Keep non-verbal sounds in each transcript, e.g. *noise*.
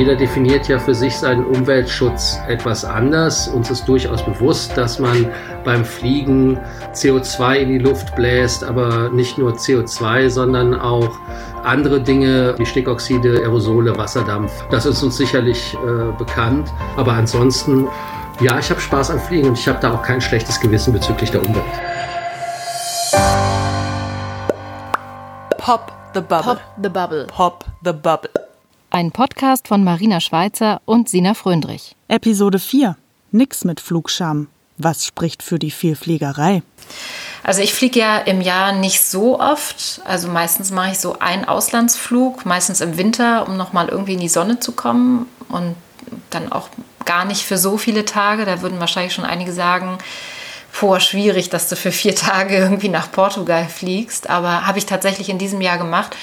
Jeder definiert ja für sich seinen Umweltschutz etwas anders. Uns ist durchaus bewusst, dass man beim Fliegen CO2 in die Luft bläst, aber nicht nur CO2, sondern auch andere Dinge wie Stickoxide, Aerosole, Wasserdampf. Das ist uns sicherlich äh, bekannt. Aber ansonsten, ja, ich habe Spaß am Fliegen und ich habe da auch kein schlechtes Gewissen bezüglich der Umwelt. Pop the Bubble. Pop the Bubble. Pop the Bubble. Ein Podcast von Marina Schweizer und Sina Fröndrich. Episode 4. Nix mit Flugscham. Was spricht für die Vielfliegerei? Also ich fliege ja im Jahr nicht so oft. Also meistens mache ich so einen Auslandsflug, meistens im Winter, um nochmal irgendwie in die Sonne zu kommen. Und dann auch gar nicht für so viele Tage. Da würden wahrscheinlich schon einige sagen, boah, schwierig, dass du für vier *laughs* Tage irgendwie nach Portugal fliegst. Aber habe ich tatsächlich in diesem Jahr gemacht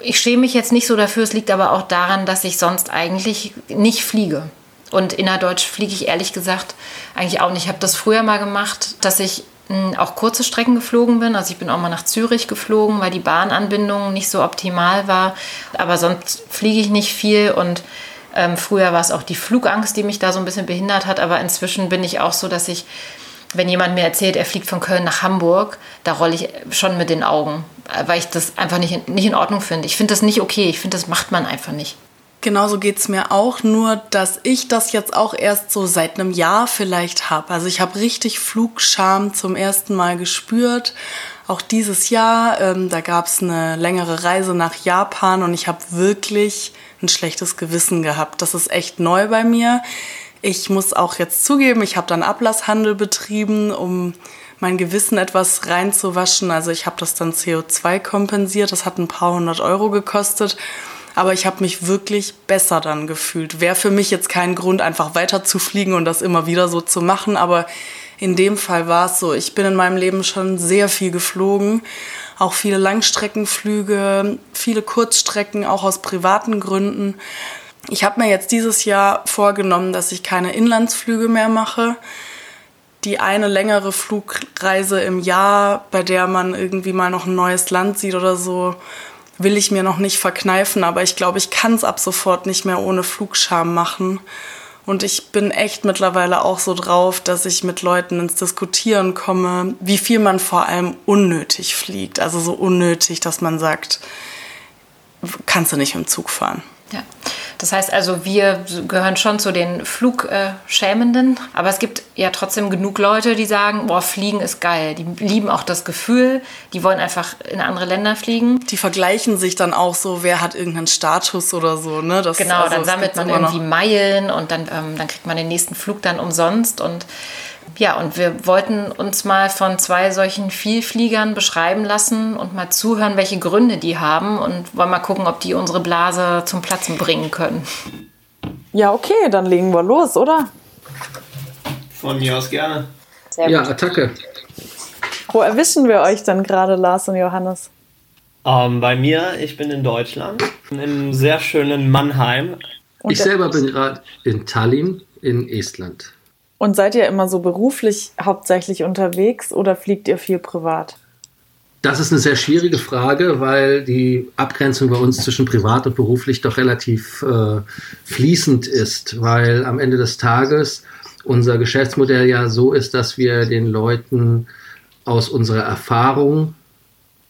ich schäme mich jetzt nicht so dafür. Es liegt aber auch daran, dass ich sonst eigentlich nicht fliege. Und innerdeutsch fliege ich ehrlich gesagt eigentlich auch nicht. Ich habe das früher mal gemacht, dass ich hm, auch kurze Strecken geflogen bin. Also ich bin auch mal nach Zürich geflogen, weil die Bahnanbindung nicht so optimal war. Aber sonst fliege ich nicht viel und ähm, früher war es auch die Flugangst, die mich da so ein bisschen behindert hat. Aber inzwischen bin ich auch so, dass ich wenn jemand mir erzählt, er fliegt von Köln nach Hamburg, da rolle ich schon mit den Augen, weil ich das einfach nicht in, nicht in Ordnung finde. Ich finde das nicht okay. Ich finde, das macht man einfach nicht. Genauso geht es mir auch, nur dass ich das jetzt auch erst so seit einem Jahr vielleicht habe. Also ich habe richtig Flugscham zum ersten Mal gespürt. Auch dieses Jahr, ähm, da gab es eine längere Reise nach Japan und ich habe wirklich ein schlechtes Gewissen gehabt. Das ist echt neu bei mir. Ich muss auch jetzt zugeben, ich habe dann Ablasshandel betrieben, um mein Gewissen etwas reinzuwaschen. Also ich habe das dann CO2 kompensiert. Das hat ein paar hundert Euro gekostet. Aber ich habe mich wirklich besser dann gefühlt. Wäre für mich jetzt kein Grund, einfach weiter zu fliegen und das immer wieder so zu machen. Aber in dem Fall war es so. Ich bin in meinem Leben schon sehr viel geflogen. Auch viele Langstreckenflüge, viele Kurzstrecken, auch aus privaten Gründen. Ich habe mir jetzt dieses Jahr vorgenommen, dass ich keine Inlandsflüge mehr mache. Die eine längere Flugreise im Jahr, bei der man irgendwie mal noch ein neues Land sieht oder so, will ich mir noch nicht verkneifen. Aber ich glaube, ich kann es ab sofort nicht mehr ohne Flugscham machen. Und ich bin echt mittlerweile auch so drauf, dass ich mit Leuten ins Diskutieren komme, wie viel man vor allem unnötig fliegt. Also so unnötig, dass man sagt, kannst du nicht im Zug fahren. Ja, das heißt also, wir gehören schon zu den Flugschämenden, aber es gibt ja trotzdem genug Leute, die sagen, boah, Fliegen ist geil. Die lieben auch das Gefühl, die wollen einfach in andere Länder fliegen. Die vergleichen sich dann auch so, wer hat irgendeinen Status oder so, ne? Das, genau, also, dann sammelt man irgendwie Meilen und dann, ähm, dann kriegt man den nächsten Flug dann umsonst und ja, und wir wollten uns mal von zwei solchen Vielfliegern beschreiben lassen und mal zuhören, welche Gründe die haben und wollen mal gucken, ob die unsere Blase zum Platzen bringen können. Ja, okay, dann legen wir los, oder? Von mir aus gerne. ja, Attacke. Wo erwischen wir euch dann gerade, Lars und Johannes? Ähm, bei mir, ich bin in Deutschland, im sehr schönen Mannheim. Und ich selber bin gerade in Tallinn in Estland. Und seid ihr immer so beruflich hauptsächlich unterwegs oder fliegt ihr viel privat? Das ist eine sehr schwierige Frage, weil die Abgrenzung bei uns zwischen privat und beruflich doch relativ äh, fließend ist, weil am Ende des Tages unser Geschäftsmodell ja so ist, dass wir den Leuten aus unserer Erfahrung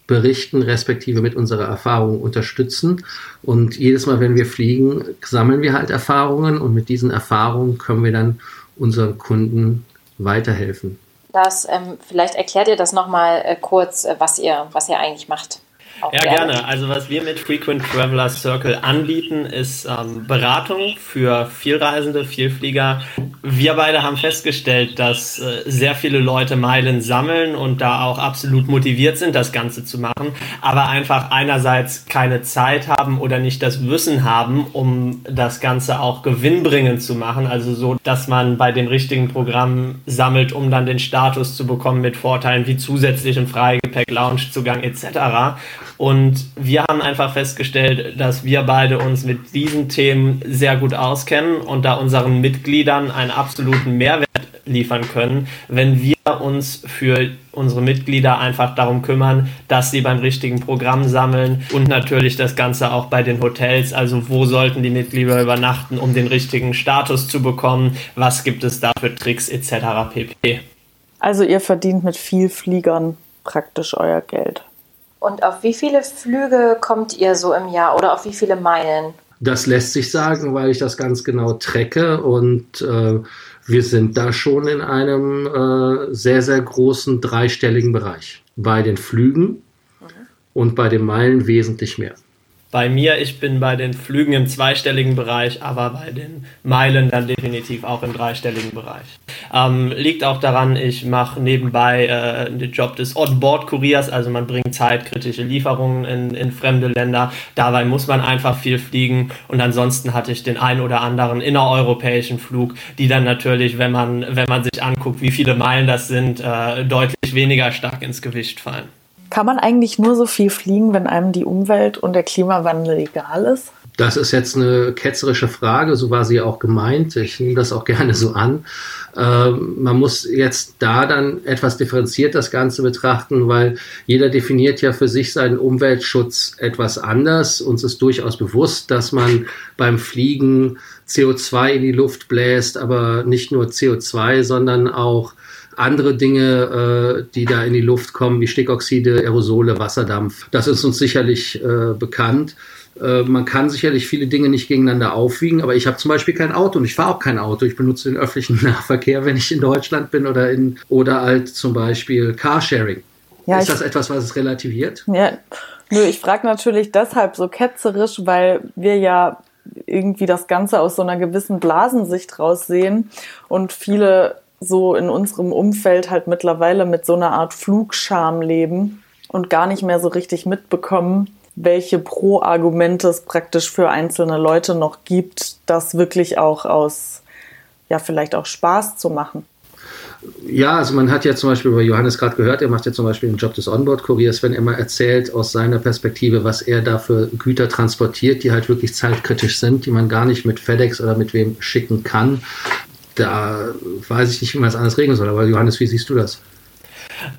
berichten, respektive mit unserer Erfahrung unterstützen. Und jedes Mal, wenn wir fliegen, sammeln wir halt Erfahrungen und mit diesen Erfahrungen können wir dann unseren Kunden weiterhelfen. Das, ähm, vielleicht erklärt ihr das nochmal äh, kurz, äh, was, ihr, was ihr eigentlich macht. Auch ja, gerne. gerne. Also was wir mit Frequent Traveler Circle anbieten, ist ähm, Beratung für Vielreisende, Vielflieger. Wir beide haben festgestellt, dass äh, sehr viele Leute Meilen sammeln und da auch absolut motiviert sind, das Ganze zu machen, aber einfach einerseits keine Zeit haben oder nicht das Wissen haben, um das Ganze auch gewinnbringend zu machen. Also so, dass man bei den richtigen Programmen sammelt, um dann den Status zu bekommen mit Vorteilen wie zusätzlichen Freigepäck, Loungezugang etc. Und wir haben einfach festgestellt, dass wir beide uns mit diesen Themen sehr gut auskennen und da unseren Mitgliedern einen absoluten Mehrwert liefern können, wenn wir uns für unsere Mitglieder einfach darum kümmern, dass sie beim richtigen Programm sammeln und natürlich das Ganze auch bei den Hotels. Also wo sollten die Mitglieder übernachten, um den richtigen Status zu bekommen? Was gibt es da für Tricks etc. pp. Also ihr verdient mit viel Fliegern praktisch euer Geld. Und auf wie viele Flüge kommt ihr so im Jahr oder auf wie viele Meilen? Das lässt sich sagen, weil ich das ganz genau trecke und äh, wir sind da schon in einem äh, sehr, sehr großen dreistelligen Bereich. Bei den Flügen mhm. und bei den Meilen wesentlich mehr. Bei mir, ich bin bei den Flügen im zweistelligen Bereich, aber bei den Meilen dann definitiv auch im dreistelligen Bereich. Ähm, liegt auch daran, ich mache nebenbei äh, den Job des On-Board-Kuriers, also man bringt zeitkritische Lieferungen in, in fremde Länder. Dabei muss man einfach viel fliegen und ansonsten hatte ich den ein oder anderen innereuropäischen Flug, die dann natürlich, wenn man, wenn man sich anguckt, wie viele Meilen das sind, äh, deutlich weniger stark ins Gewicht fallen. Kann man eigentlich nur so viel fliegen, wenn einem die Umwelt und der Klimawandel egal ist? Das ist jetzt eine ketzerische Frage, so war sie auch gemeint. Ich nehme das auch *laughs* gerne so an. Ähm, man muss jetzt da dann etwas differenziert das Ganze betrachten, weil jeder definiert ja für sich seinen Umweltschutz etwas anders. Uns ist durchaus bewusst, dass man beim Fliegen CO2 in die Luft bläst, aber nicht nur CO2, sondern auch andere Dinge, äh, die da in die Luft kommen, wie Stickoxide, Aerosole, Wasserdampf. Das ist uns sicherlich äh, bekannt. Äh, man kann sicherlich viele Dinge nicht gegeneinander aufwiegen, aber ich habe zum Beispiel kein Auto und ich fahre auch kein Auto. Ich benutze den öffentlichen *laughs* Nahverkehr, wenn ich in Deutschland bin oder in oder halt zum Beispiel Carsharing. Ja, ist das etwas, was es relativiert? Ja, nö, ich frage natürlich deshalb so ketzerisch, weil wir ja irgendwie das Ganze aus so einer gewissen Blasensicht raussehen und viele so in unserem Umfeld halt mittlerweile mit so einer Art Flugscham leben und gar nicht mehr so richtig mitbekommen, welche Pro-Argumente es praktisch für einzelne Leute noch gibt, das wirklich auch aus, ja, vielleicht auch Spaß zu machen. Ja, also man hat ja zum Beispiel über Johannes gerade gehört, er macht ja zum Beispiel den Job des Onboard-Kuriers, wenn er mal erzählt aus seiner Perspektive, was er da für Güter transportiert, die halt wirklich zeitkritisch sind, die man gar nicht mit FedEx oder mit wem schicken kann da weiß ich nicht, wie man das anders regeln soll. Aber Johannes, wie siehst du das?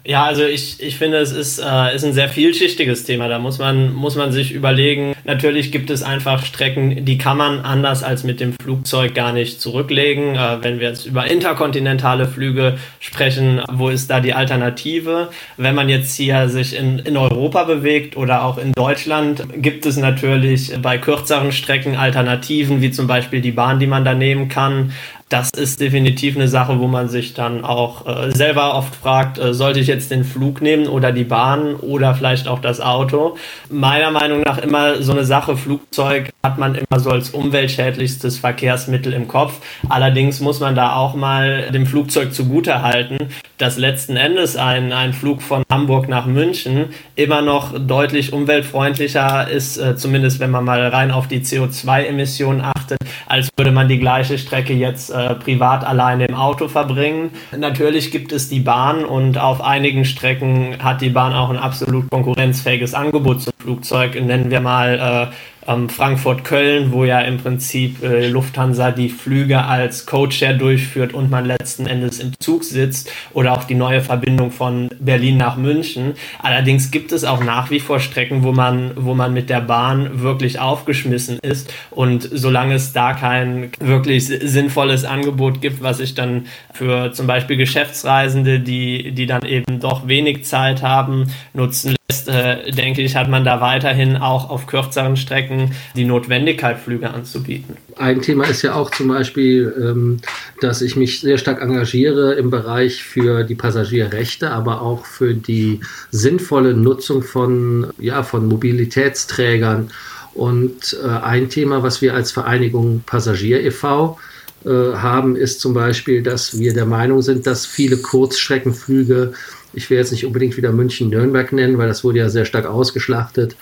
Ja, also ich, ich finde, es ist, äh, ist ein sehr vielschichtiges Thema. Da muss man, muss man sich überlegen. Natürlich gibt es einfach Strecken, die kann man anders als mit dem Flugzeug gar nicht zurücklegen. Äh, wenn wir jetzt über interkontinentale Flüge sprechen, wo ist da die Alternative? Wenn man jetzt hier sich in, in Europa bewegt oder auch in Deutschland, gibt es natürlich bei kürzeren Strecken Alternativen, wie zum Beispiel die Bahn, die man da nehmen kann das ist definitiv eine Sache, wo man sich dann auch äh, selber oft fragt, äh, sollte ich jetzt den Flug nehmen oder die Bahn oder vielleicht auch das Auto? Meiner Meinung nach immer so eine Sache, Flugzeug hat man immer so als umweltschädlichstes Verkehrsmittel im Kopf. Allerdings muss man da auch mal dem Flugzeug zugute halten, dass letzten Endes ein, ein Flug von Hamburg nach München immer noch deutlich umweltfreundlicher ist, äh, zumindest wenn man mal rein auf die CO2-Emissionen achtet, als würde man die gleiche Strecke jetzt äh, privat alleine im Auto verbringen. Natürlich gibt es die Bahn und auf einigen Strecken hat die Bahn auch ein absolut konkurrenzfähiges Angebot zum Flugzeug. Nennen wir mal äh, ähm, Frankfurt-Köln, wo ja im Prinzip äh, Lufthansa die Flüge als Codeshare durchführt und man letzten Endes im Zug sitzt oder auch die neue Verbindung von Berlin nach München. Allerdings gibt es auch nach wie vor Strecken, wo man, wo man mit der Bahn wirklich aufgeschmissen ist und solange es da kein wirklich sinnvolles Angebot gibt, was sich dann für zum Beispiel Geschäftsreisende, die, die dann eben doch wenig Zeit haben, nutzen äh, denke ich, hat man da weiterhin auch auf kürzeren Strecken die Notwendigkeit, Flüge anzubieten. Ein Thema ist ja auch zum Beispiel, ähm, dass ich mich sehr stark engagiere im Bereich für die Passagierrechte, aber auch für die sinnvolle Nutzung von, ja, von Mobilitätsträgern. Und äh, ein Thema, was wir als Vereinigung Passagier e.V. Äh, haben, ist zum Beispiel, dass wir der Meinung sind, dass viele Kurzstreckenflüge ich will jetzt nicht unbedingt wieder München-Nürnberg nennen, weil das wurde ja sehr stark ausgeschlachtet.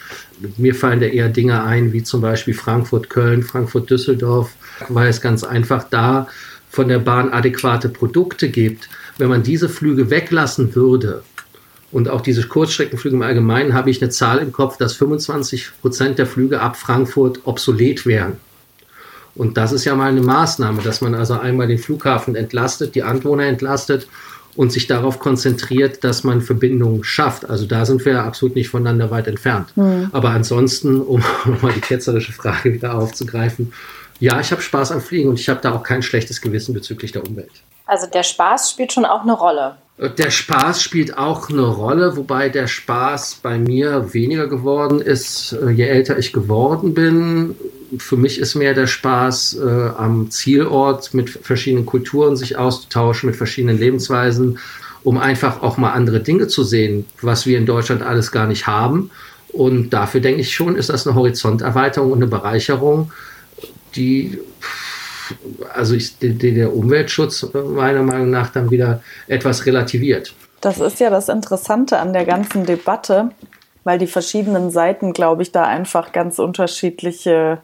Mir fallen da eher Dinge ein, wie zum Beispiel Frankfurt-Köln, Frankfurt-Düsseldorf, weil es ganz einfach da von der Bahn adäquate Produkte gibt. Wenn man diese Flüge weglassen würde, und auch diese Kurzstreckenflüge im Allgemeinen, habe ich eine Zahl im Kopf, dass 25 Prozent der Flüge ab Frankfurt obsolet wären. Und das ist ja mal eine Maßnahme, dass man also einmal den Flughafen entlastet, die Anwohner entlastet und sich darauf konzentriert, dass man Verbindungen schafft. Also da sind wir absolut nicht voneinander weit entfernt. Mhm. Aber ansonsten, um *laughs* mal die ketzerische Frage wieder aufzugreifen, ja, ich habe Spaß am Fliegen und ich habe da auch kein schlechtes Gewissen bezüglich der Umwelt. Also der Spaß spielt schon auch eine Rolle. Der Spaß spielt auch eine Rolle, wobei der Spaß bei mir weniger geworden ist, äh, je älter ich geworden bin. Für mich ist mehr der Spaß äh, am Zielort mit verschiedenen Kulturen sich auszutauschen, mit verschiedenen Lebensweisen, um einfach auch mal andere Dinge zu sehen, was wir in Deutschland alles gar nicht haben. Und dafür denke ich schon, ist das eine Horizonterweiterung und eine Bereicherung, die also ich, der Umweltschutz meiner Meinung nach dann wieder etwas relativiert. Das ist ja das Interessante an der ganzen Debatte, weil die verschiedenen Seiten, glaube ich, da einfach ganz unterschiedliche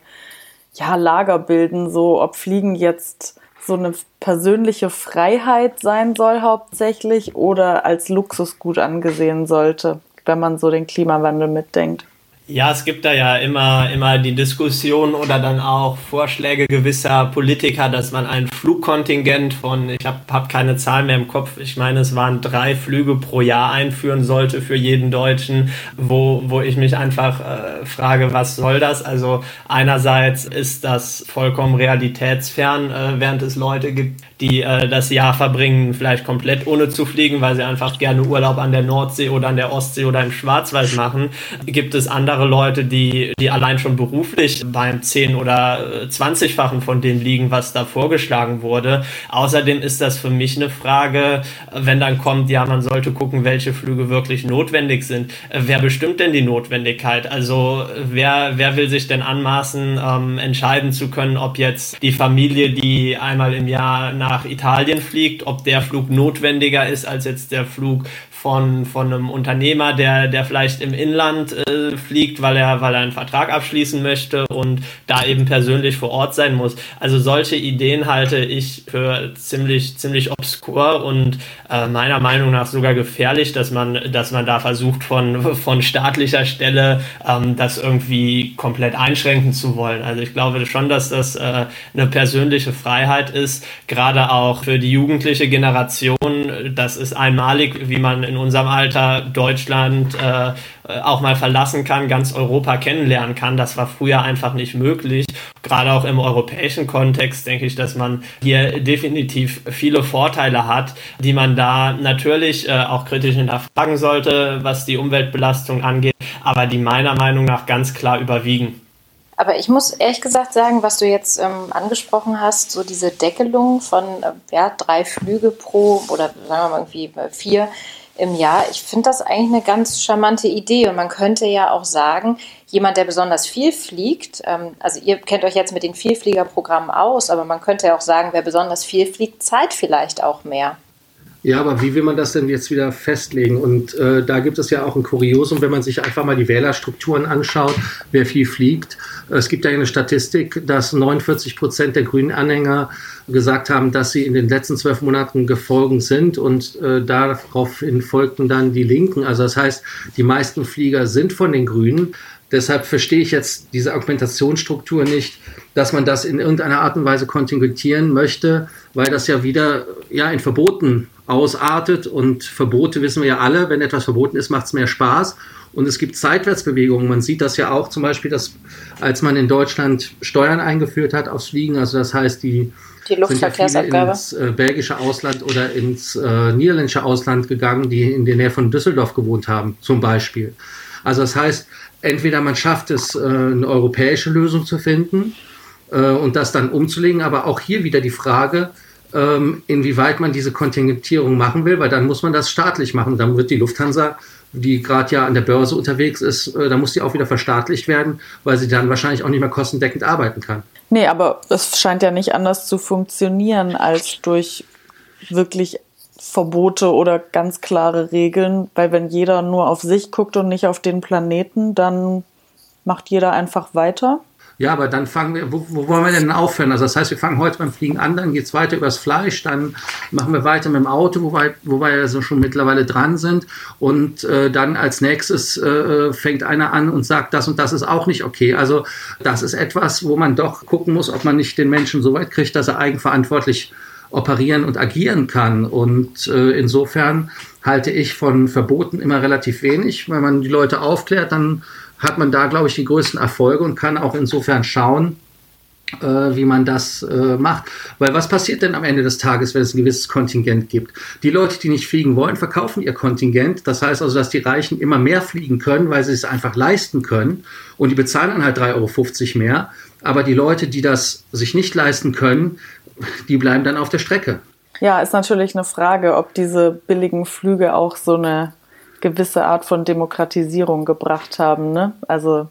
ja, Lager bilden, so ob Fliegen jetzt so eine persönliche Freiheit sein soll hauptsächlich oder als Luxusgut angesehen sollte, wenn man so den Klimawandel mitdenkt. Ja, es gibt da ja immer, immer die Diskussion oder dann auch Vorschläge gewisser Politiker, dass man ein Flugkontingent von, ich habe hab keine Zahl mehr im Kopf, ich meine, es waren drei Flüge pro Jahr einführen sollte für jeden Deutschen, wo, wo ich mich einfach äh, frage, was soll das? Also einerseits ist das vollkommen realitätsfern, äh, während es Leute gibt, die äh, das Jahr verbringen, vielleicht komplett ohne zu fliegen, weil sie einfach gerne Urlaub an der Nordsee oder an der Ostsee oder im Schwarzwald machen, gibt es andere andere Leute, die, die allein schon beruflich beim 10- oder 20-fachen von dem liegen, was da vorgeschlagen wurde. Außerdem ist das für mich eine Frage, wenn dann kommt, ja, man sollte gucken, welche Flüge wirklich notwendig sind. Wer bestimmt denn die Notwendigkeit? Also wer, wer will sich denn anmaßen, ähm, entscheiden zu können, ob jetzt die Familie, die einmal im Jahr nach Italien fliegt, ob der Flug notwendiger ist als jetzt der Flug von, von einem Unternehmer, der, der vielleicht im Inland äh, fliegt, weil er, weil er einen Vertrag abschließen möchte und da eben persönlich vor Ort sein muss. Also solche Ideen halte ich für ziemlich, ziemlich obskur und äh, meiner Meinung nach sogar gefährlich, dass man, dass man da versucht, von, von staatlicher Stelle ähm, das irgendwie komplett einschränken zu wollen. Also ich glaube schon, dass das äh, eine persönliche Freiheit ist, gerade auch für die jugendliche Generation. Das ist einmalig, wie man in unserem Alter Deutschland äh, auch mal verlassen kann, ganz Europa kennenlernen kann. Das war früher einfach nicht möglich. Gerade auch im europäischen Kontext denke ich, dass man hier definitiv viele Vorteile hat, die man da natürlich äh, auch kritisch hinterfragen sollte, was die Umweltbelastung angeht, aber die meiner Meinung nach ganz klar überwiegen. Aber ich muss ehrlich gesagt sagen, was du jetzt ähm, angesprochen hast, so diese Deckelung von äh, ja, drei Flüge pro oder sagen wir mal irgendwie äh, vier, im Jahr. Ich finde das eigentlich eine ganz charmante Idee und man könnte ja auch sagen, jemand, der besonders viel fliegt, ähm, also ihr kennt euch jetzt mit den Vielfliegerprogrammen aus, aber man könnte ja auch sagen, wer besonders viel fliegt, zahlt vielleicht auch mehr. Ja, aber wie will man das denn jetzt wieder festlegen? Und äh, da gibt es ja auch ein Kuriosum, wenn man sich einfach mal die Wählerstrukturen anschaut, wer viel fliegt. Es gibt ja eine Statistik, dass 49 Prozent der grünen Anhänger gesagt haben, dass sie in den letzten zwölf Monaten gefolgt sind und äh, daraufhin folgten dann die Linken. Also das heißt, die meisten Flieger sind von den Grünen. Deshalb verstehe ich jetzt diese Argumentationsstruktur nicht, dass man das in irgendeiner Art und Weise kontingentieren möchte, weil das ja wieder ja, in Verboten ausartet. Und Verbote wissen wir ja alle, wenn etwas verboten ist, macht es mehr Spaß. Und es gibt Seitwärtsbewegungen. Man sieht das ja auch zum Beispiel, dass als man in Deutschland Steuern eingeführt hat aufs Fliegen, also das heißt, die, die Luftverkehrsabgabe ja ins äh, belgische Ausland oder ins äh, niederländische Ausland gegangen, die in der Nähe von Düsseldorf gewohnt haben, zum Beispiel. Also das heißt, entweder man schafft es, äh, eine europäische Lösung zu finden äh, und das dann umzulegen, aber auch hier wieder die Frage, ähm, inwieweit man diese Kontingentierung machen will, weil dann muss man das staatlich machen. Dann wird die Lufthansa, die gerade ja an der Börse unterwegs ist, äh, da muss die auch wieder verstaatlicht werden, weil sie dann wahrscheinlich auch nicht mehr kostendeckend arbeiten kann. Nee, aber es scheint ja nicht anders zu funktionieren als durch wirklich Verbote oder ganz klare Regeln, weil wenn jeder nur auf sich guckt und nicht auf den Planeten, dann macht jeder einfach weiter. Ja, aber dann fangen wir, wo, wo wollen wir denn aufhören? Also das heißt, wir fangen heute beim Fliegen an, dann geht es weiter übers Fleisch, dann machen wir weiter mit dem Auto, wo wir, wo wir so schon mittlerweile dran sind. Und äh, dann als nächstes äh, fängt einer an und sagt, das und das ist auch nicht okay. Also das ist etwas, wo man doch gucken muss, ob man nicht den Menschen so weit kriegt, dass er eigenverantwortlich operieren und agieren kann. Und äh, insofern halte ich von Verboten immer relativ wenig. Wenn man die Leute aufklärt, dann hat man da, glaube ich, die größten Erfolge und kann auch insofern schauen, äh, wie man das äh, macht. Weil was passiert denn am Ende des Tages, wenn es ein gewisses Kontingent gibt? Die Leute, die nicht fliegen wollen, verkaufen ihr Kontingent. Das heißt also, dass die Reichen immer mehr fliegen können, weil sie es einfach leisten können. Und die bezahlen dann halt 3,50 Euro mehr. Aber die Leute, die das sich nicht leisten können, die bleiben dann auf der Strecke. Ja, ist natürlich eine Frage, ob diese billigen Flüge auch so eine gewisse Art von Demokratisierung gebracht haben. Ne? Also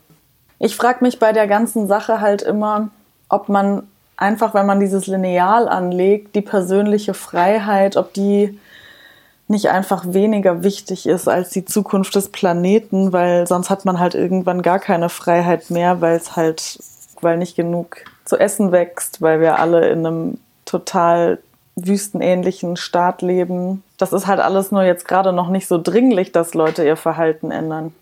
ich frage mich bei der ganzen Sache halt immer, ob man einfach, wenn man dieses Lineal anlegt, die persönliche Freiheit, ob die nicht einfach weniger wichtig ist als die Zukunft des Planeten, weil sonst hat man halt irgendwann gar keine Freiheit mehr, weil es halt, weil nicht genug zu essen wächst, weil wir alle in einem total wüstenähnlichen Staat leben. Das ist halt alles nur jetzt gerade noch nicht so dringlich, dass Leute ihr Verhalten ändern.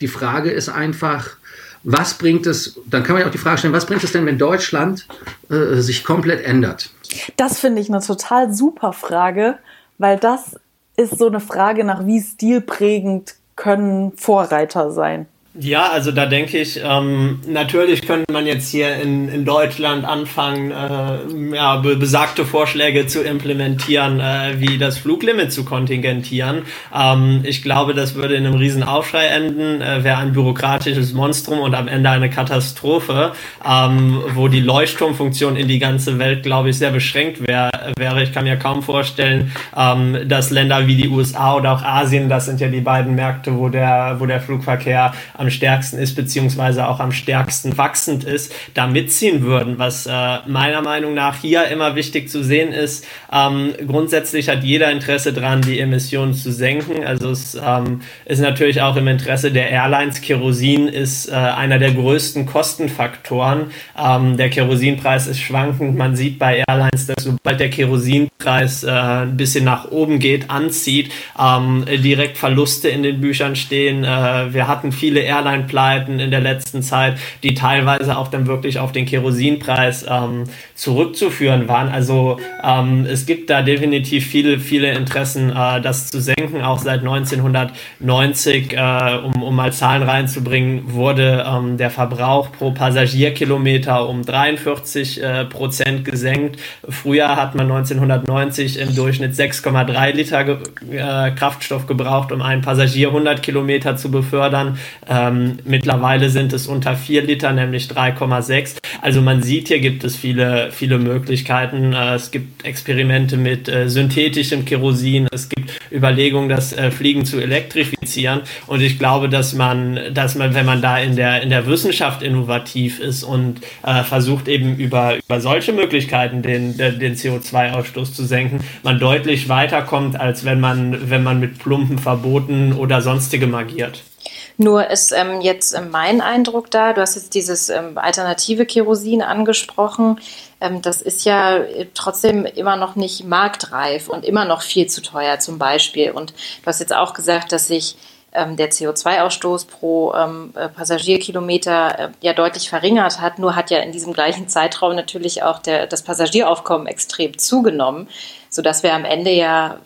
Die Frage ist einfach, was bringt es, dann kann man ja auch die Frage stellen, was bringt es denn, wenn Deutschland äh, sich komplett ändert? Das finde ich eine total super Frage, weil das ist so eine Frage nach, wie stilprägend können Vorreiter sein. Ja, also da denke ich, ähm, natürlich könnte man jetzt hier in, in Deutschland anfangen, äh, ja, be besagte Vorschläge zu implementieren, äh, wie das Fluglimit zu kontingentieren. Ähm, ich glaube, das würde in einem riesen Aufschrei enden, äh, wäre ein bürokratisches Monstrum und am Ende eine Katastrophe, ähm, wo die Leuchtturmfunktion in die ganze Welt, glaube ich, sehr beschränkt wär, wäre. Ich kann mir kaum vorstellen, ähm, dass Länder wie die USA oder auch Asien, das sind ja die beiden Märkte, wo der, wo der Flugverkehr am stärksten ist, beziehungsweise auch am stärksten wachsend ist, da mitziehen würden. Was äh, meiner Meinung nach hier immer wichtig zu sehen ist, ähm, grundsätzlich hat jeder Interesse daran, die Emissionen zu senken. Also es ähm, ist natürlich auch im Interesse der Airlines. Kerosin ist äh, einer der größten Kostenfaktoren. Ähm, der Kerosinpreis ist schwankend. Man sieht bei Airlines, dass sobald der Kerosinpreis äh, ein bisschen nach oben geht, anzieht, ähm, direkt Verluste in den Büchern stehen. Äh, wir hatten viele Airline-Pleiten in der letzten Zeit, die teilweise auch dann wirklich auf den Kerosinpreis ähm, zurückzuführen waren. Also ähm, es gibt da definitiv viele, viele Interessen, äh, das zu senken. Auch seit 1990, äh, um, um mal Zahlen reinzubringen, wurde ähm, der Verbrauch pro Passagierkilometer um 43 äh, Prozent gesenkt. Früher hat man 1990 im Durchschnitt 6,3 Liter ge äh, Kraftstoff gebraucht, um einen Passagier 100 Kilometer zu befördern. Ähm, mittlerweile sind es unter 4 Liter, nämlich 3,6. Also man sieht, hier gibt es viele, viele Möglichkeiten. Äh, es gibt Experimente mit äh, synthetischem Kerosin. Es gibt Überlegungen, das äh, Fliegen zu elektrifizieren. Und ich glaube, dass man, dass man, wenn man da in der, in der Wissenschaft innovativ ist und äh, versucht eben über, über solche Möglichkeiten den, den CO2-Ausstoß zu senken, man deutlich weiterkommt, als wenn man, wenn man mit plumpen Verboten oder sonstigem agiert. Nur ist ähm, jetzt ähm, mein Eindruck da, du hast jetzt dieses ähm, alternative Kerosin angesprochen. Ähm, das ist ja äh, trotzdem immer noch nicht marktreif und immer noch viel zu teuer zum Beispiel. Und du hast jetzt auch gesagt, dass sich ähm, der CO2-Ausstoß pro ähm, äh, Passagierkilometer äh, ja deutlich verringert hat. Nur hat ja in diesem gleichen Zeitraum natürlich auch der, das Passagieraufkommen extrem zugenommen, sodass wir am Ende ja,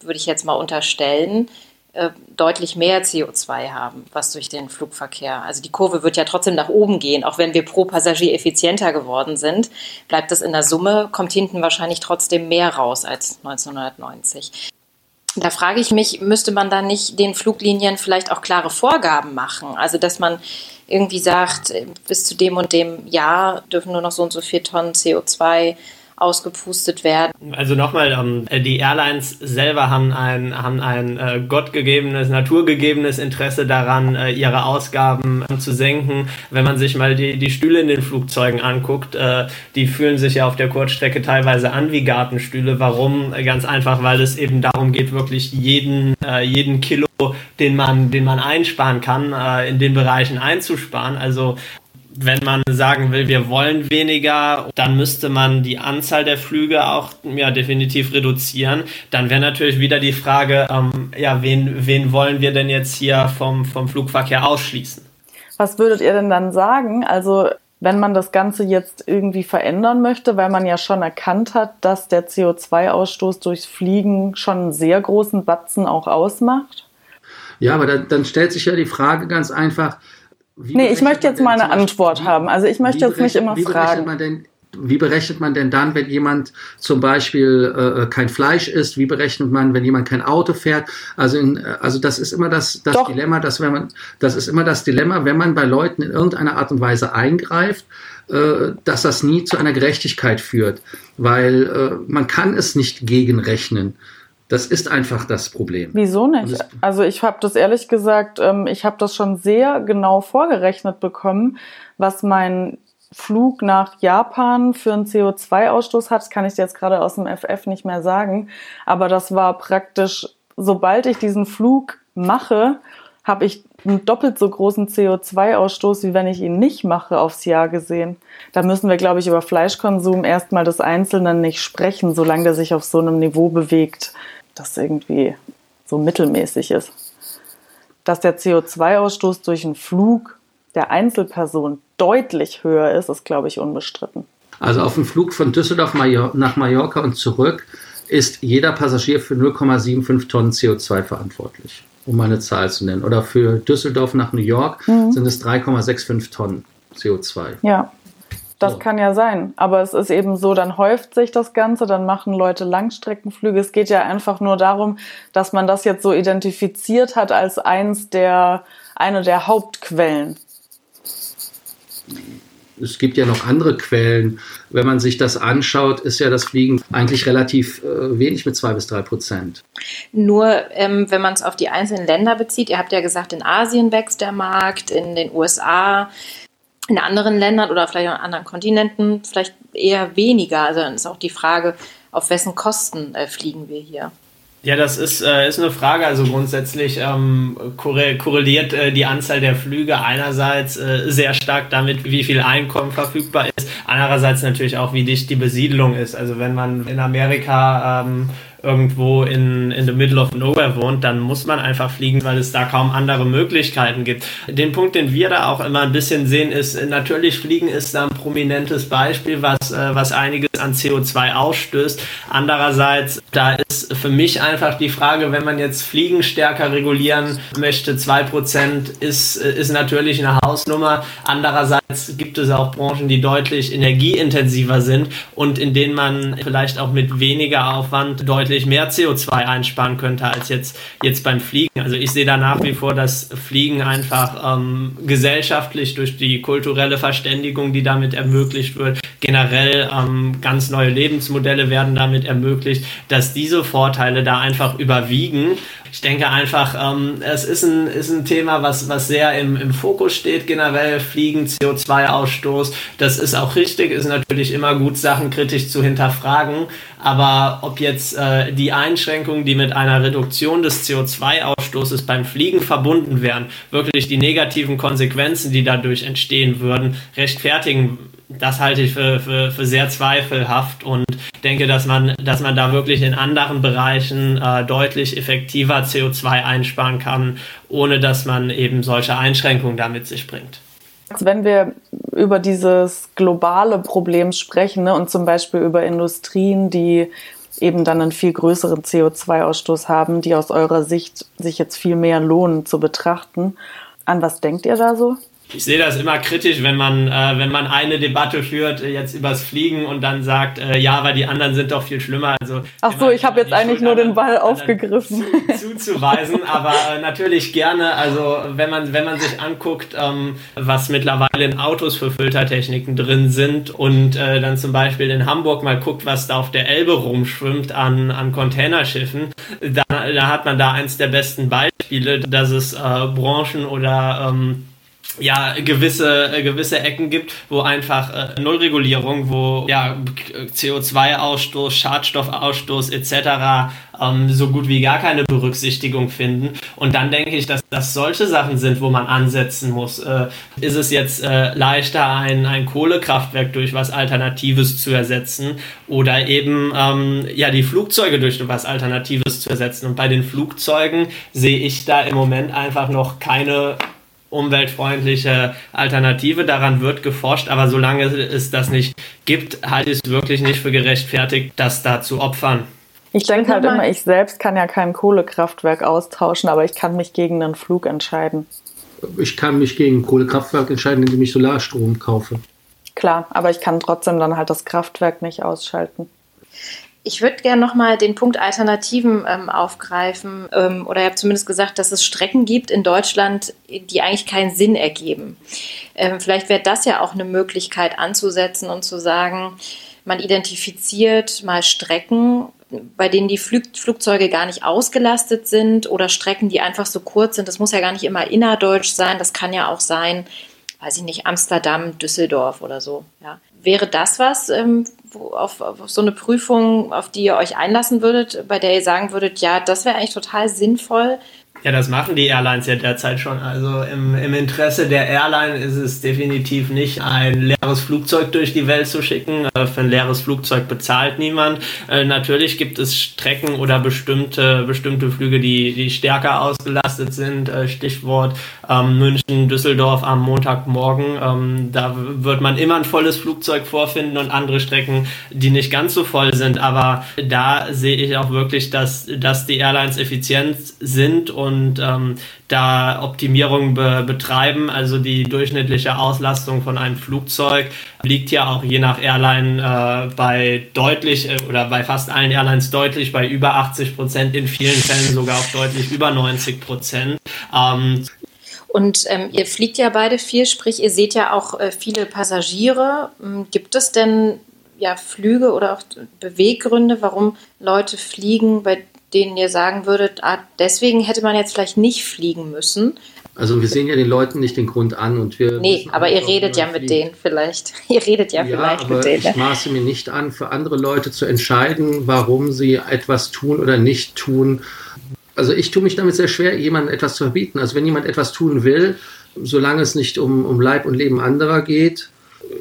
würde ich jetzt mal unterstellen, äh, deutlich mehr CO2 haben, was durch den Flugverkehr. Also die Kurve wird ja trotzdem nach oben gehen, auch wenn wir pro Passagier effizienter geworden sind, bleibt es in der Summe, kommt hinten wahrscheinlich trotzdem mehr raus als 1990. Da frage ich mich, müsste man da nicht den Fluglinien vielleicht auch klare Vorgaben machen? Also dass man irgendwie sagt, bis zu dem und dem Jahr dürfen nur noch so und so vier Tonnen CO2 ausgepustet werden. Also nochmal, ähm, die Airlines selber haben ein, haben ein äh, gottgegebenes, naturgegebenes Interesse daran, äh, ihre Ausgaben äh, zu senken. Wenn man sich mal die, die Stühle in den Flugzeugen anguckt, äh, die fühlen sich ja auf der Kurzstrecke teilweise an wie Gartenstühle. Warum? Ganz einfach, weil es eben darum geht, wirklich jeden, äh, jeden Kilo, den man, den man einsparen kann, äh, in den Bereichen einzusparen. Also wenn man sagen will, wir wollen weniger, dann müsste man die Anzahl der Flüge auch ja, definitiv reduzieren. Dann wäre natürlich wieder die Frage, ähm, ja, wen, wen wollen wir denn jetzt hier vom, vom Flugverkehr ausschließen? Was würdet ihr denn dann sagen? Also wenn man das Ganze jetzt irgendwie verändern möchte, weil man ja schon erkannt hat, dass der CO2-Ausstoß durchs Fliegen schon einen sehr großen Batzen auch ausmacht? Ja, aber dann, dann stellt sich ja die Frage ganz einfach. Wie nee, ich möchte jetzt mal eine Antwort haben. Also ich möchte jetzt nicht immer wie fragen. Man denn, wie berechnet man denn dann, wenn jemand zum Beispiel äh, kein Fleisch isst? Wie berechnet man, wenn jemand kein Auto fährt? Also, in, also das ist immer das, das Dilemma, dass wenn man, das ist immer das Dilemma, wenn man bei Leuten in irgendeiner Art und Weise eingreift, äh, dass das nie zu einer Gerechtigkeit führt, weil äh, man kann es nicht gegenrechnen. Das ist einfach das Problem. Wieso nicht? Also ich habe das ehrlich gesagt, ähm, ich habe das schon sehr genau vorgerechnet bekommen, was mein Flug nach Japan für einen CO2-Ausstoß hat. Das kann ich jetzt gerade aus dem FF nicht mehr sagen. Aber das war praktisch, sobald ich diesen Flug mache, habe ich einen doppelt so großen CO2-Ausstoß, wie wenn ich ihn nicht mache, aufs Jahr gesehen. Da müssen wir, glaube ich, über Fleischkonsum erstmal des Einzelnen nicht sprechen, solange der sich auf so einem Niveau bewegt das irgendwie so mittelmäßig ist. Dass der CO2-Ausstoß durch einen Flug der Einzelperson deutlich höher ist, ist, glaube ich, unbestritten. Also auf dem Flug von Düsseldorf nach Mallorca und zurück ist jeder Passagier für 0,75 Tonnen CO2 verantwortlich, um eine Zahl zu nennen. Oder für Düsseldorf nach New York mhm. sind es 3,65 Tonnen CO2. Ja. Das oh. kann ja sein. Aber es ist eben so, dann häuft sich das Ganze, dann machen Leute Langstreckenflüge. Es geht ja einfach nur darum, dass man das jetzt so identifiziert hat als eins der, eine der Hauptquellen. Es gibt ja noch andere Quellen. Wenn man sich das anschaut, ist ja das Fliegen eigentlich relativ äh, wenig mit zwei bis drei Prozent. Nur ähm, wenn man es auf die einzelnen Länder bezieht, ihr habt ja gesagt, in Asien wächst der Markt, in den USA in anderen Ländern oder vielleicht auf anderen Kontinenten vielleicht eher weniger. Also dann ist auch die Frage, auf wessen Kosten äh, fliegen wir hier? Ja, das ist, äh, ist eine Frage. Also grundsätzlich ähm, korreliert äh, die Anzahl der Flüge einerseits äh, sehr stark damit, wie viel Einkommen verfügbar ist, andererseits natürlich auch, wie dicht die Besiedlung ist. Also wenn man in Amerika ähm, irgendwo in, in the middle of nowhere wohnt, dann muss man einfach fliegen, weil es da kaum andere Möglichkeiten gibt. Den Punkt, den wir da auch immer ein bisschen sehen, ist, natürlich Fliegen ist da ein prominentes Beispiel, was, äh, was einiges an CO2 ausstößt. Andererseits, da ist für mich einfach die Frage, wenn man jetzt Fliegen stärker regulieren möchte, 2% ist, ist natürlich eine Hausnummer. Andererseits gibt es auch Branchen, die deutlich energieintensiver sind und in denen man vielleicht auch mit weniger Aufwand deutlich deutlich mehr CO2 einsparen könnte als jetzt, jetzt beim Fliegen. Also ich sehe da nach wie vor das Fliegen einfach ähm, gesellschaftlich durch die kulturelle Verständigung, die damit ermöglicht wird. Generell ähm, ganz neue Lebensmodelle werden damit ermöglicht, dass diese Vorteile da einfach überwiegen ich denke einfach, ähm, es ist ein, ist ein Thema, was, was sehr im, im Fokus steht, generell Fliegen, CO2-Ausstoß. Das ist auch richtig, ist natürlich immer gut, Sachen kritisch zu hinterfragen. Aber ob jetzt äh, die Einschränkungen, die mit einer Reduktion des CO2-Ausstoßes beim Fliegen verbunden wären, wirklich die negativen Konsequenzen, die dadurch entstehen würden, rechtfertigen das halte ich für, für, für sehr zweifelhaft und denke, dass man, dass man da wirklich in anderen Bereichen äh, deutlich effektiver CO2 einsparen kann, ohne dass man eben solche Einschränkungen damit sich bringt. Wenn wir über dieses globale Problem sprechen ne, und zum Beispiel über Industrien, die eben dann einen viel größeren CO2-Ausstoß haben, die aus eurer Sicht sich jetzt viel mehr lohnen zu betrachten, an was denkt ihr da so? Ich sehe das immer kritisch, wenn man, äh, wenn man eine Debatte führt, äh, jetzt übers Fliegen und dann sagt, äh, ja, aber die anderen sind doch viel schlimmer. Also, Ach so, ich habe jetzt eigentlich nur den Ball aufgegriffen. Zu, zuzuweisen, aber äh, natürlich gerne, also wenn man, wenn man sich anguckt, ähm, was mittlerweile in Autos für Filtertechniken drin sind und äh, dann zum Beispiel in Hamburg mal guckt, was da auf der Elbe rumschwimmt an, an Containerschiffen, da, da hat man da eins der besten Beispiele, dass es äh, Branchen oder ähm, ja gewisse äh, gewisse Ecken gibt, wo einfach äh, Nullregulierung, wo ja CO2-Ausstoß, Schadstoffausstoß etc. Ähm, so gut wie gar keine Berücksichtigung finden. Und dann denke ich, dass das solche Sachen sind, wo man ansetzen muss. Äh, ist es jetzt äh, leichter, ein, ein Kohlekraftwerk durch was Alternatives zu ersetzen oder eben ähm, ja die Flugzeuge durch was Alternatives zu ersetzen? Und bei den Flugzeugen sehe ich da im Moment einfach noch keine umweltfreundliche Alternative. Daran wird geforscht, aber solange es das nicht gibt, halte ich es wirklich nicht für gerechtfertigt, das da zu opfern. Ich denke halt immer, ich selbst kann ja kein Kohlekraftwerk austauschen, aber ich kann mich gegen einen Flug entscheiden. Ich kann mich gegen ein Kohlekraftwerk entscheiden, indem ich Solarstrom kaufe. Klar, aber ich kann trotzdem dann halt das Kraftwerk nicht ausschalten. Ich würde gerne nochmal den Punkt Alternativen ähm, aufgreifen. Ähm, oder ihr habt zumindest gesagt, dass es Strecken gibt in Deutschland, die eigentlich keinen Sinn ergeben. Ähm, vielleicht wäre das ja auch eine Möglichkeit anzusetzen und zu sagen, man identifiziert mal Strecken, bei denen die Flug Flugzeuge gar nicht ausgelastet sind oder Strecken, die einfach so kurz sind. Das muss ja gar nicht immer innerdeutsch sein. Das kann ja auch sein, weiß ich nicht, Amsterdam, Düsseldorf oder so. Ja. Wäre das was, ähm, auf, auf, so eine Prüfung, auf die ihr euch einlassen würdet, bei der ihr sagen würdet, ja, das wäre eigentlich total sinnvoll, ja, das machen die Airlines ja derzeit schon. Also im, im Interesse der Airline ist es definitiv nicht, ein leeres Flugzeug durch die Welt zu schicken. Äh, für ein leeres Flugzeug bezahlt niemand. Äh, natürlich gibt es Strecken oder bestimmte, bestimmte Flüge, die, die stärker ausgelastet sind. Äh, Stichwort ähm, München, Düsseldorf am Montagmorgen. Ähm, da wird man immer ein volles Flugzeug vorfinden und andere Strecken, die nicht ganz so voll sind. Aber da sehe ich auch wirklich, dass, dass die Airlines effizient sind und und ähm, da Optimierungen be betreiben. Also die durchschnittliche Auslastung von einem Flugzeug liegt ja auch je nach Airline äh, bei deutlich äh, oder bei fast allen Airlines deutlich bei über 80 Prozent, in vielen Fällen sogar auch deutlich über 90 Prozent. Ähm, und ähm, ihr fliegt ja beide viel, sprich, ihr seht ja auch äh, viele Passagiere. Ähm, gibt es denn ja Flüge oder auch Beweggründe, warum Leute fliegen, bei denen ihr sagen würdet, ah, deswegen hätte man jetzt vielleicht nicht fliegen müssen? Also wir sehen ja den Leuten nicht den Grund an und wir. Nee, aber ihr redet ja mit denen vielleicht. *laughs* Ihr redet ja, ja vielleicht aber mit denen. Ich maße mir nicht an, für andere Leute zu entscheiden, warum sie etwas tun oder nicht tun. Also ich tue mich damit sehr schwer, jemandem etwas zu verbieten. Also wenn jemand etwas tun will, solange es nicht um, um Leib und Leben anderer geht,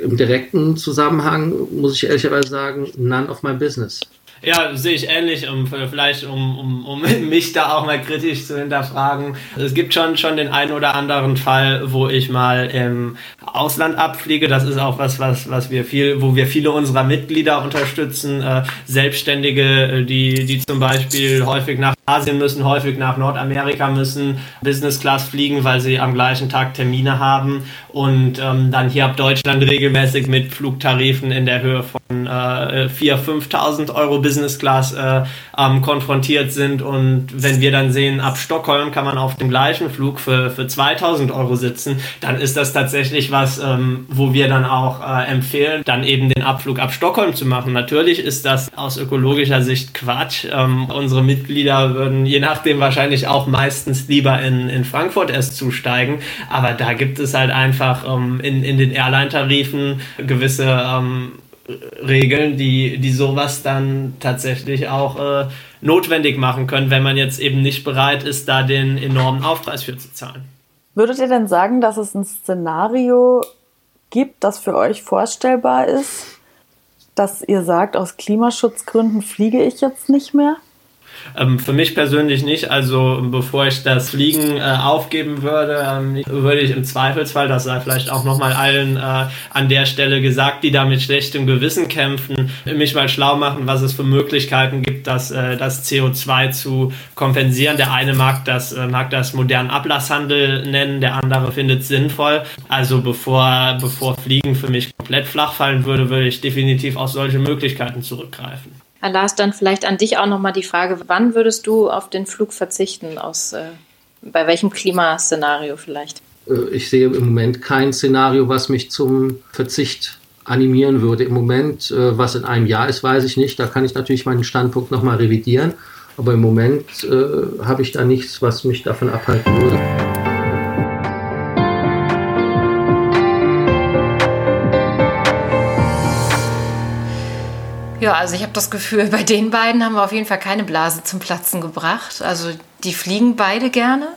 im direkten Zusammenhang, muss ich ehrlicherweise sagen, none of my business. Ja, sehe ich ähnlich, um vielleicht um, um, um *laughs* mich da auch mal kritisch zu hinterfragen. Es gibt schon schon den einen oder anderen Fall, wo ich mal im Ausland abfliege. Das ist auch was, was, was wir viel, wo wir viele unserer Mitglieder unterstützen. Äh, Selbstständige, äh, die, die zum Beispiel häufig nach Asien müssen, häufig nach Nordamerika müssen, Business Class fliegen, weil sie am gleichen Tag Termine haben und ähm, dann hier ab Deutschland regelmäßig mit Flugtarifen in der Höhe von äh, 4.000, 5.000 Euro Business Class äh, ähm, konfrontiert sind. Und wenn wir dann sehen, ab Stockholm kann man auf dem gleichen Flug für, für 2.000 Euro sitzen, dann ist das tatsächlich was, ähm, wo wir dann auch äh, empfehlen, dann eben den Abflug ab Stockholm zu machen. Natürlich ist das aus ökologischer Sicht Quatsch. Ähm, unsere Mitglieder würden je nachdem wahrscheinlich auch meistens lieber in, in Frankfurt erst zusteigen. Aber da gibt es halt einfach ähm, in, in den Airline-Tarifen gewisse ähm, Regeln, die, die sowas dann tatsächlich auch äh, notwendig machen können, wenn man jetzt eben nicht bereit ist, da den enormen Aufpreis für zu zahlen. Würdet ihr denn sagen, dass es ein Szenario gibt, das für euch vorstellbar ist, dass ihr sagt, aus Klimaschutzgründen fliege ich jetzt nicht mehr? Ähm, für mich persönlich nicht. Also bevor ich das Fliegen äh, aufgeben würde, ähm, würde ich im Zweifelsfall, das sei vielleicht auch nochmal allen äh, an der Stelle gesagt, die da mit schlechtem Gewissen kämpfen, mich mal schlau machen, was es für Möglichkeiten gibt, das, äh, das CO2 zu kompensieren. Der eine mag das, äh, mag das modernen Ablasshandel nennen, der andere findet es sinnvoll. Also bevor, bevor Fliegen für mich komplett flach fallen würde, würde ich definitiv auf solche Möglichkeiten zurückgreifen. Lars, dann vielleicht an dich auch nochmal die Frage, wann würdest du auf den Flug verzichten? Aus, äh, bei welchem Klimaszenario vielleicht? Äh, ich sehe im Moment kein Szenario, was mich zum Verzicht animieren würde. Im Moment, äh, was in einem Jahr ist, weiß ich nicht. Da kann ich natürlich meinen Standpunkt nochmal revidieren. Aber im Moment äh, habe ich da nichts, was mich davon abhalten würde. Ja, also ich habe das Gefühl, bei den beiden haben wir auf jeden Fall keine Blase zum Platzen gebracht. Also die fliegen beide gerne,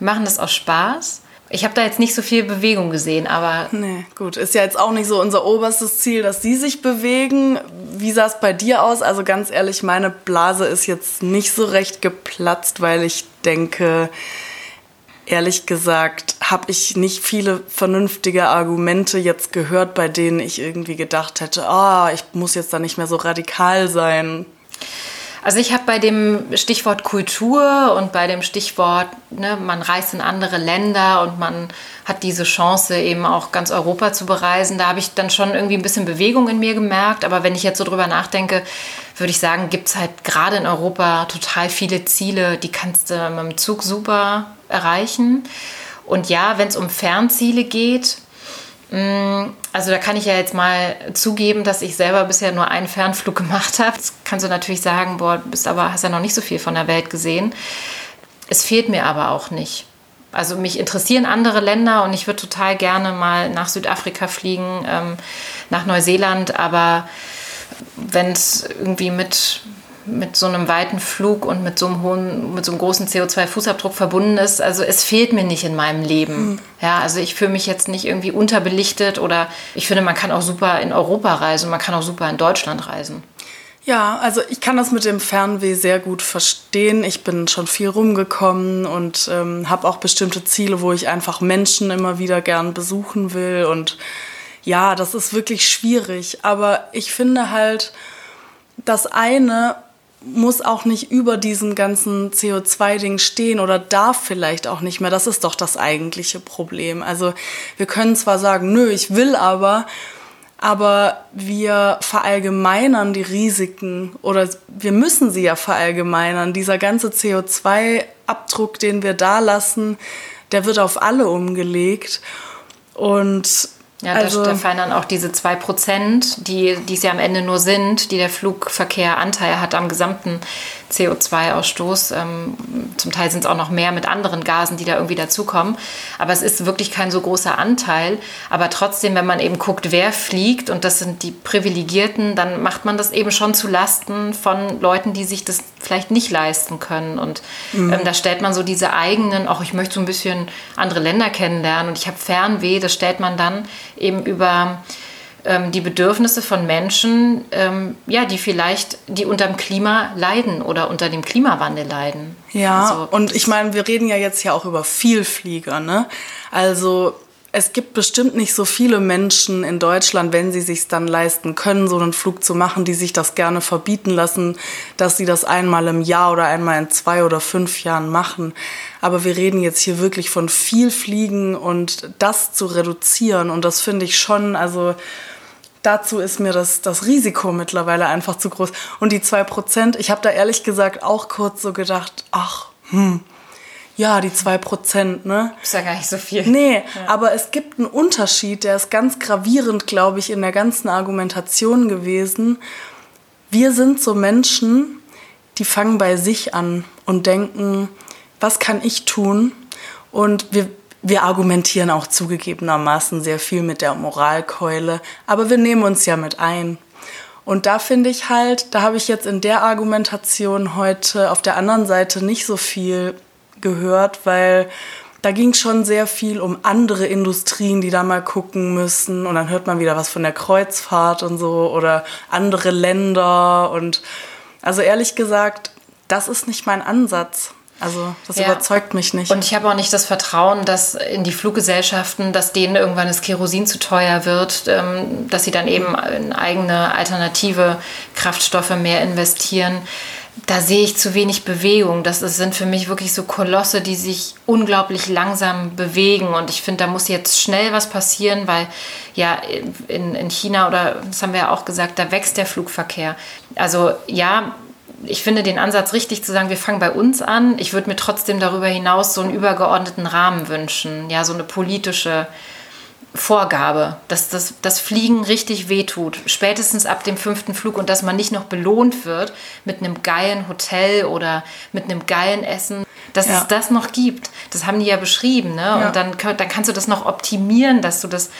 machen das aus Spaß. Ich habe da jetzt nicht so viel Bewegung gesehen, aber. Nee, gut. Ist ja jetzt auch nicht so unser oberstes Ziel, dass sie sich bewegen. Wie sah es bei dir aus? Also ganz ehrlich, meine Blase ist jetzt nicht so recht geplatzt, weil ich denke, ehrlich gesagt, habe ich nicht viele vernünftige Argumente jetzt gehört, bei denen ich irgendwie gedacht hätte, oh, ich muss jetzt da nicht mehr so radikal sein. Also ich habe bei dem Stichwort Kultur und bei dem Stichwort, ne, man reist in andere Länder und man hat diese Chance, eben auch ganz Europa zu bereisen, da habe ich dann schon irgendwie ein bisschen Bewegung in mir gemerkt. Aber wenn ich jetzt so drüber nachdenke, würde ich sagen, gibt es halt gerade in Europa total viele Ziele, die kannst du mit dem Zug super erreichen. Und ja, wenn es um Fernziele geht, mm, also da kann ich ja jetzt mal zugeben, dass ich selber bisher nur einen Fernflug *laughs* gemacht habe. Jetzt kannst du natürlich sagen, boah, bist aber, hast ja noch nicht so viel von der Welt gesehen. Es fehlt mir aber auch nicht. Also mich interessieren andere Länder und ich würde total gerne mal nach Südafrika fliegen, ähm, nach Neuseeland, aber wenn es irgendwie mit mit so einem weiten Flug und mit so einem hohen, mit so einem großen CO2-Fußabdruck verbunden ist. Also es fehlt mir nicht in meinem Leben. Mhm. Ja, also ich fühle mich jetzt nicht irgendwie unterbelichtet oder ich finde, man kann auch super in Europa reisen, man kann auch super in Deutschland reisen. Ja, also ich kann das mit dem Fernweh sehr gut verstehen. Ich bin schon viel rumgekommen und ähm, habe auch bestimmte Ziele, wo ich einfach Menschen immer wieder gern besuchen will. Und ja, das ist wirklich schwierig. Aber ich finde halt, das eine muss auch nicht über diesem ganzen CO2-Ding stehen oder darf vielleicht auch nicht mehr. Das ist doch das eigentliche Problem. Also wir können zwar sagen, nö, ich will aber, aber wir verallgemeinern die Risiken oder wir müssen sie ja verallgemeinern. Dieser ganze CO2-Abdruck, den wir da lassen, der wird auf alle umgelegt. Und ja, also, da fallen dann auch diese 2%, die, die es ja am Ende nur sind, die der Flugverkehr Anteil hat am gesamten CO2-Ausstoß. Ähm, zum Teil sind es auch noch mehr mit anderen Gasen, die da irgendwie dazukommen. Aber es ist wirklich kein so großer Anteil. Aber trotzdem, wenn man eben guckt, wer fliegt, und das sind die Privilegierten, dann macht man das eben schon zu Lasten von Leuten, die sich das vielleicht nicht leisten können. Und mhm. ähm, da stellt man so diese eigenen, auch ich möchte so ein bisschen andere Länder kennenlernen und ich habe Fernweh, das stellt man dann eben über die Bedürfnisse von Menschen, ähm, ja, die vielleicht, die unter dem Klima leiden oder unter dem Klimawandel leiden. Ja, also, und ich meine, wir reden ja jetzt ja auch über Vielflieger, ne? Also es gibt bestimmt nicht so viele Menschen in Deutschland, wenn sie sich dann leisten können, so einen Flug zu machen, die sich das gerne verbieten lassen, dass sie das einmal im Jahr oder einmal in zwei oder fünf Jahren machen. Aber wir reden jetzt hier wirklich von viel Fliegen und das zu reduzieren. Und das finde ich schon, also dazu ist mir das, das Risiko mittlerweile einfach zu groß. Und die zwei Prozent, ich habe da ehrlich gesagt auch kurz so gedacht, ach, hm, ja, die zwei Prozent, ne? Ist ja gar nicht so viel. Nee, ja. aber es gibt einen Unterschied, der ist ganz gravierend, glaube ich, in der ganzen Argumentation gewesen. Wir sind so Menschen, die fangen bei sich an und denken, was kann ich tun? Und wir, wir argumentieren auch zugegebenermaßen sehr viel mit der Moralkeule, aber wir nehmen uns ja mit ein. Und da finde ich halt, da habe ich jetzt in der Argumentation heute auf der anderen Seite nicht so viel gehört, weil da ging schon sehr viel um andere Industrien, die da mal gucken müssen. Und dann hört man wieder was von der Kreuzfahrt und so oder andere Länder. Und also ehrlich gesagt, das ist nicht mein Ansatz. Also das ja. überzeugt mich nicht. Und ich habe auch nicht das Vertrauen, dass in die Fluggesellschaften, dass denen irgendwann das Kerosin zu teuer wird, ähm, dass sie dann eben in eigene alternative Kraftstoffe mehr investieren. Da sehe ich zu wenig Bewegung. Das sind für mich wirklich so Kolosse, die sich unglaublich langsam bewegen. Und ich finde, da muss jetzt schnell was passieren, weil ja in, in China oder das haben wir ja auch gesagt, da wächst der Flugverkehr. Also ja, ich finde den Ansatz richtig zu sagen, wir fangen bei uns an. Ich würde mir trotzdem darüber hinaus so einen übergeordneten Rahmen wünschen, ja, so eine politische Vorgabe, dass das, das Fliegen richtig wehtut, spätestens ab dem fünften Flug und dass man nicht noch belohnt wird mit einem geilen Hotel oder mit einem geilen Essen, dass ja. es das noch gibt. Das haben die ja beschrieben, ne? Ja. Und dann, dann kannst du das noch optimieren, dass du das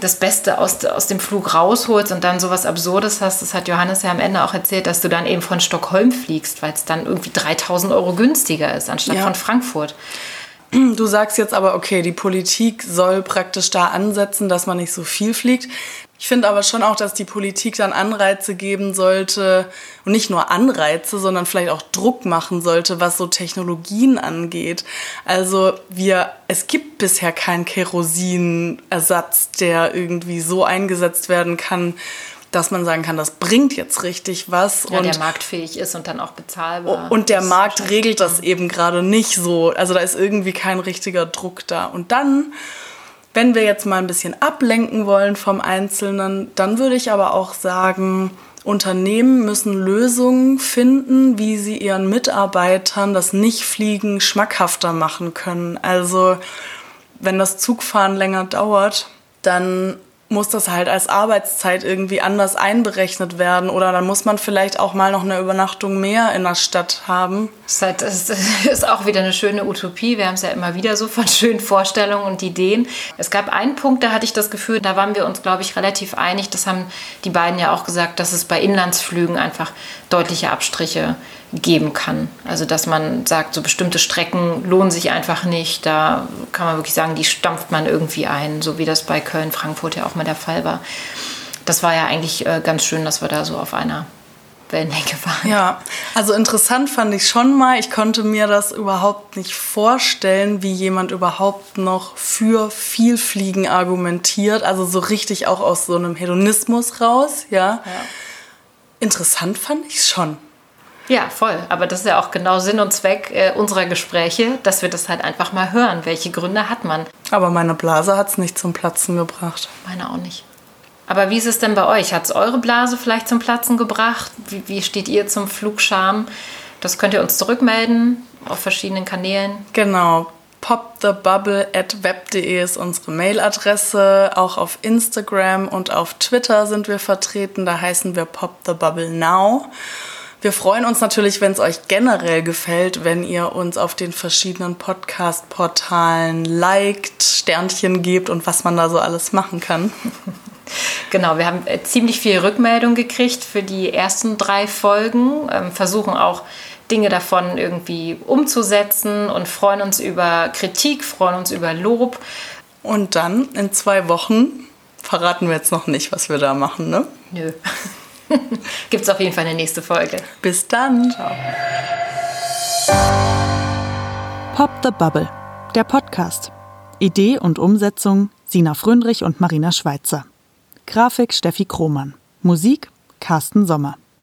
das Beste aus, aus dem Flug rausholst und dann sowas Absurdes hast. Das hat Johannes ja am Ende auch erzählt, dass du dann eben von Stockholm fliegst, weil es dann irgendwie 3000 Euro günstiger ist anstatt ja. von Frankfurt. Du sagst jetzt aber, okay, die Politik soll praktisch da ansetzen, dass man nicht so viel fliegt. Ich finde aber schon auch, dass die Politik dann Anreize geben sollte und nicht nur Anreize, sondern vielleicht auch Druck machen sollte, was so Technologien angeht. Also wir, es gibt bisher keinen Kerosinersatz, der irgendwie so eingesetzt werden kann, dass man sagen kann, das bringt jetzt richtig was. Ja, und der marktfähig ist und dann auch bezahlbar. Und der Markt regelt das eben gerade nicht so. Also da ist irgendwie kein richtiger Druck da. Und dann, wenn wir jetzt mal ein bisschen ablenken wollen vom Einzelnen, dann würde ich aber auch sagen, Unternehmen müssen Lösungen finden, wie sie ihren Mitarbeitern das Nichtfliegen schmackhafter machen können. Also wenn das Zugfahren länger dauert, dann muss das halt als Arbeitszeit irgendwie anders einberechnet werden oder dann muss man vielleicht auch mal noch eine Übernachtung mehr in der Stadt haben. Das *laughs* ist auch wieder eine schöne Utopie. Wir haben es ja immer wieder so von schönen Vorstellungen und Ideen. Es gab einen Punkt, da hatte ich das Gefühl, da waren wir uns, glaube ich, relativ einig. Das haben die beiden ja auch gesagt, dass es bei Inlandsflügen einfach deutliche Abstriche geben kann. Also dass man sagt, so bestimmte Strecken lohnen sich einfach nicht. Da kann man wirklich sagen, die stampft man irgendwie ein, so wie das bei Köln, Frankfurt ja auch mal der Fall war. Das war ja eigentlich äh, ganz schön, dass wir da so auf einer Wellenlänge waren. Ja, also interessant fand ich schon mal. Ich konnte mir das überhaupt nicht vorstellen, wie jemand überhaupt noch für viel Fliegen argumentiert. Also so richtig auch aus so einem Hedonismus raus, ja. ja. Interessant fand ich es schon. Ja, voll. Aber das ist ja auch genau Sinn und Zweck äh, unserer Gespräche, dass wir das halt einfach mal hören. Welche Gründe hat man? Aber meine Blase hat es nicht zum Platzen gebracht. Meine auch nicht. Aber wie ist es denn bei euch? Hat es eure Blase vielleicht zum Platzen gebracht? Wie, wie steht ihr zum Flugscham? Das könnt ihr uns zurückmelden auf verschiedenen Kanälen. Genau. popthebubble at web.de ist unsere Mailadresse. Auch auf Instagram und auf Twitter sind wir vertreten. Da heißen wir popthebubblenow. Wir freuen uns natürlich, wenn es euch generell gefällt, wenn ihr uns auf den verschiedenen Podcast-Portalen liked, Sternchen gebt und was man da so alles machen kann. *laughs* Genau, wir haben äh, ziemlich viel Rückmeldung gekriegt für die ersten drei Folgen, ähm, versuchen auch Dinge davon irgendwie umzusetzen und freuen uns über Kritik, freuen uns über Lob. Und dann in zwei Wochen verraten wir jetzt noch nicht, was wir da machen, ne? Nö. *laughs* Gibt es auf jeden Fall eine nächste Folge. Bis dann. Ciao. Pop the Bubble, der Podcast. Idee und Umsetzung Sina Fröndrich und Marina Schweitzer. Grafik Steffi Krohmann. Musik Carsten Sommer.